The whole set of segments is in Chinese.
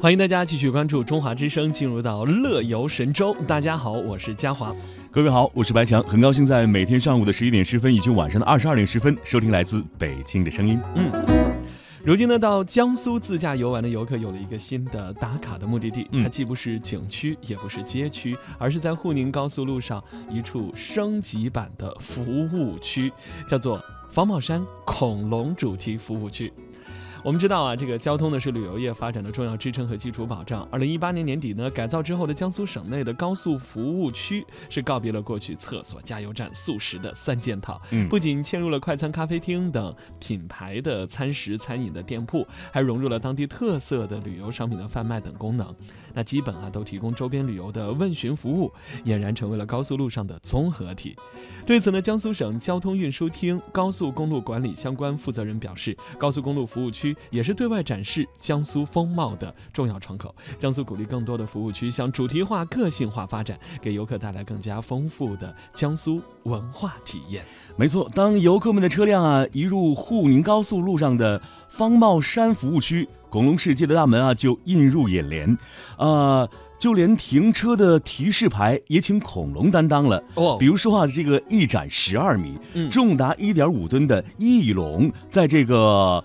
欢迎大家继续关注中华之声，进入到乐游神州。大家好，我是嘉华。各位好，我是白强，很高兴在每天上午的十一点十分以及晚上的二十二点十分收听来自北京的声音。嗯，如今呢，到江苏自驾游玩的游客有了一个新的打卡的目的地，它既不是景区，也不是街区，而是在沪宁高速路上一处升级版的服务区，叫做防宝山恐龙主题服务区。我们知道啊，这个交通呢是旅游业发展的重要支撑和基础保障。二零一八年年底呢，改造之后的江苏省内的高速服务区是告别了过去厕所、加油站、速食的三件套，不仅嵌入了快餐咖啡厅等品牌的餐食餐饮的店铺，还融入了当地特色的旅游商品的贩卖等功能。那基本啊都提供周边旅游的问询服务，俨然成为了高速路上的综合体。对此呢，江苏省交通运输厅高速公路管理相关负责人表示，高速公路服务区。也是对外展示江苏风貌的重要窗口。江苏鼓励更多的服务区向主题化、个性化发展，给游客带来更加丰富的江苏文化体验。没错，当游客们的车辆啊一入沪宁高速路上的方茂山服务区，恐龙世界的大门啊就映入眼帘。啊，就连停车的提示牌也请恐龙担当了。哦，比如说啊，这个一展十二米、重达一点五吨的翼龙，在这个。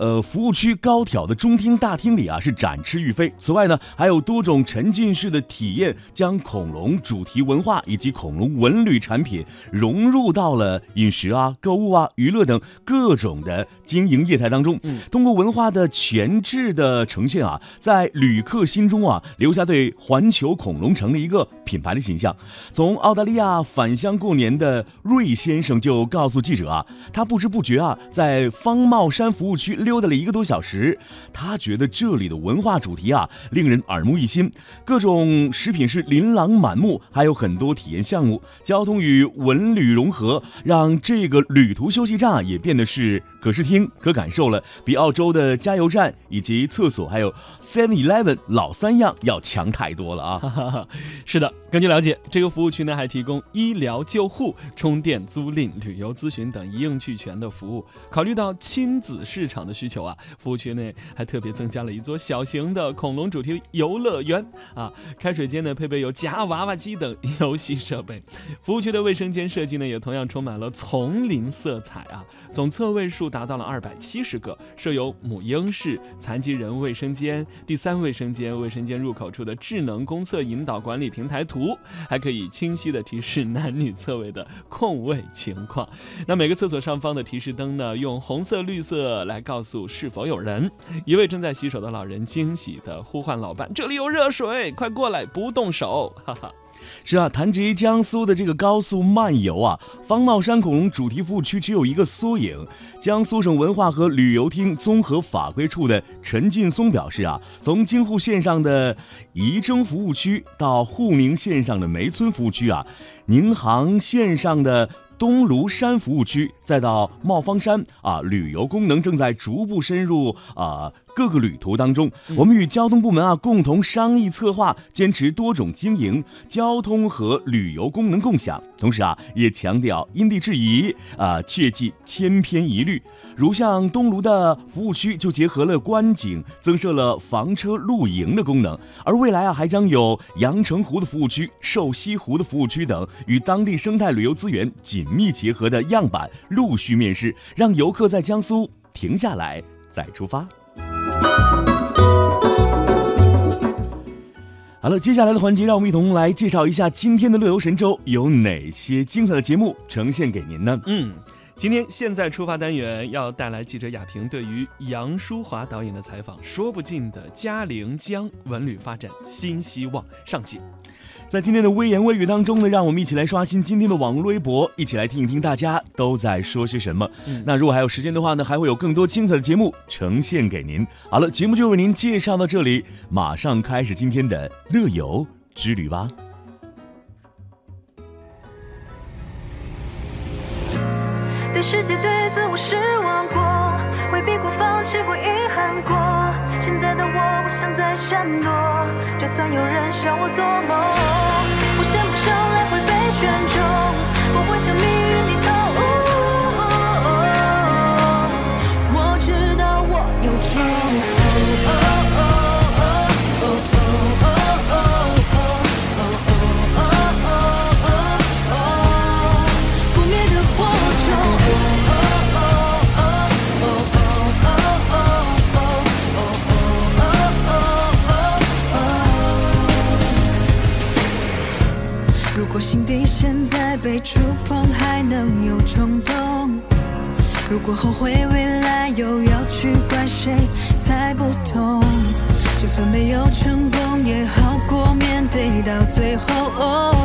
呃，服务区高挑的中厅大厅里啊，是展翅欲飞。此外呢，还有多种沉浸式的体验，将恐龙主题文化以及恐龙文旅产品融入到了饮食啊、购物啊、娱乐等各种的经营业态当中。通过文化的前置的呈现啊，在旅客心中啊，留下对环球恐龙城的一个品牌的形象。从澳大利亚返乡过年的瑞先生就告诉记者啊，他不知不觉啊，在方茂山服务区。溜达了一个多小时，他觉得这里的文化主题啊令人耳目一新，各种食品是琳琅满目，还有很多体验项目，交通与文旅融合，让这个旅途休息站也变得是可视听、可感受了，比澳洲的加油站以及厕所还有 Seven Eleven 老三样要强太多了啊！是的，根据了解，这个服务区呢还提供医疗救护、充电租赁、旅游咨询等一应俱全的服务，考虑到亲子市场的。需需求啊，服务区内还特别增加了一座小型的恐龙主题游乐园啊，开水间呢配备有夹娃娃机等游戏设备。服务区的卫生间设计呢也同样充满了丛林色彩啊，总厕位数达到了二百七十个，设有母婴室、残疾人卫生间、第三卫生间、卫生间入口处的智能公厕引导管理平台图，还可以清晰的提示男女厕位的空位情况。那每个厕所上方的提示灯呢，用红色、绿色来告告诉。是否有人？一位正在洗手的老人惊喜地呼唤老伴：“这里有热水，快过来，不动手！” 哈哈，是啊，谈及江苏的这个高速漫游啊，方茂山恐龙主题服务区只有一个缩影。江苏省文化和旅游厅综合法规处的陈劲松表示啊，从京沪线上的仪征服务区到沪宁线上的梅村服务区啊，宁杭线上的。东庐山服务区，再到茂方山啊，旅游功能正在逐步深入啊。各个旅途当中，我们与交通部门啊共同商议策划，坚持多种经营，交通和旅游功能共享。同时啊，也强调因地制宜啊，切忌千篇一律。如像东庐的服务区，就结合了观景，增设了房车露营的功能。而未来啊，还将有阳澄湖的服务区、瘦西湖的服务区等与当地生态旅游资源紧密结合的样板陆续面世，让游客在江苏停下来再出发。好了，接下来的环节，让我们一同来介绍一下今天的乐游神州有哪些精彩的节目呈现给您呢？嗯，今天现在出发单元要带来记者亚平对于杨淑华导演的采访，说不尽的嘉陵江文旅发展新希望上集。在今天的微言微语当中呢，让我们一起来刷新今天的网络微博，一起来听一听大家都在说些什么。那如果还有时间的话呢，还会有更多精彩的节目呈现给您。好了，节目就为您介绍到这里，马上开始今天的乐游之旅吧。对世界，对自我失望过，回避过，放弃过，遗憾过。现在的想再闪躲，就算有人笑我做梦。我想不想来会被选中，不会像命运心底现在被触碰，还能有冲动？如果后悔未来，又要去怪谁？猜不透。就算没有成功，也好过面对到最后。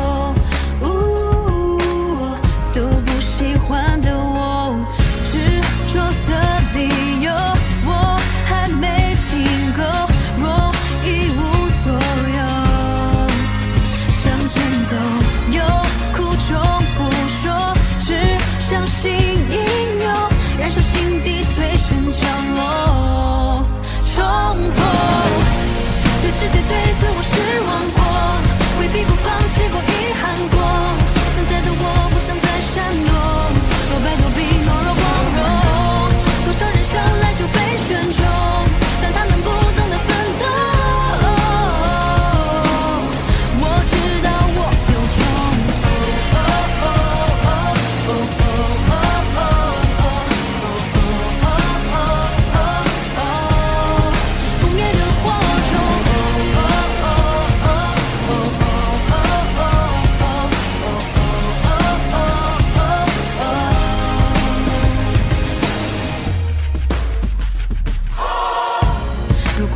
不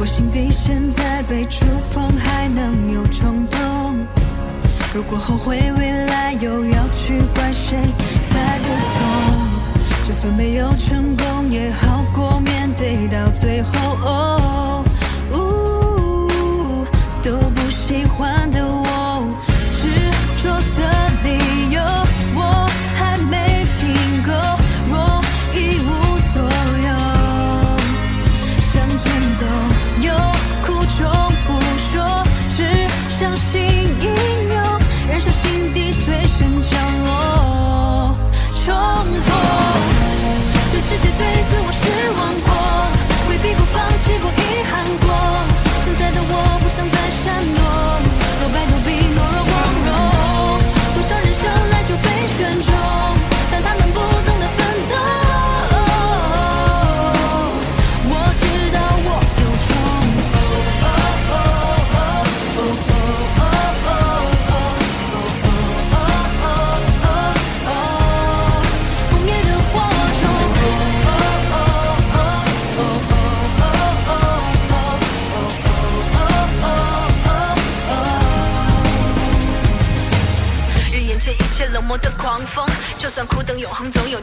我心底现在被触碰，还能有冲动？如果后悔未来，又要去怪谁？猜不透。就算没有成功，也好过面对到最后。相信应有，燃烧心底最深角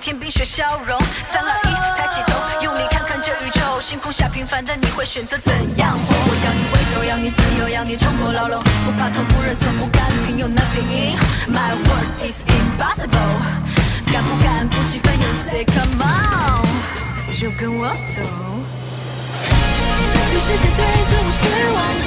天冰雪消融，三二一，抬起头，用力看看这宇宙，星空下平凡的你会选择怎样活？我要你温柔，要你自由，要你冲破牢笼，不怕痛，不认怂，不甘心，用 nothing in my world is impossible。敢不敢鼓起奋勇？Say come on，就跟我走。对世界，对自我失望。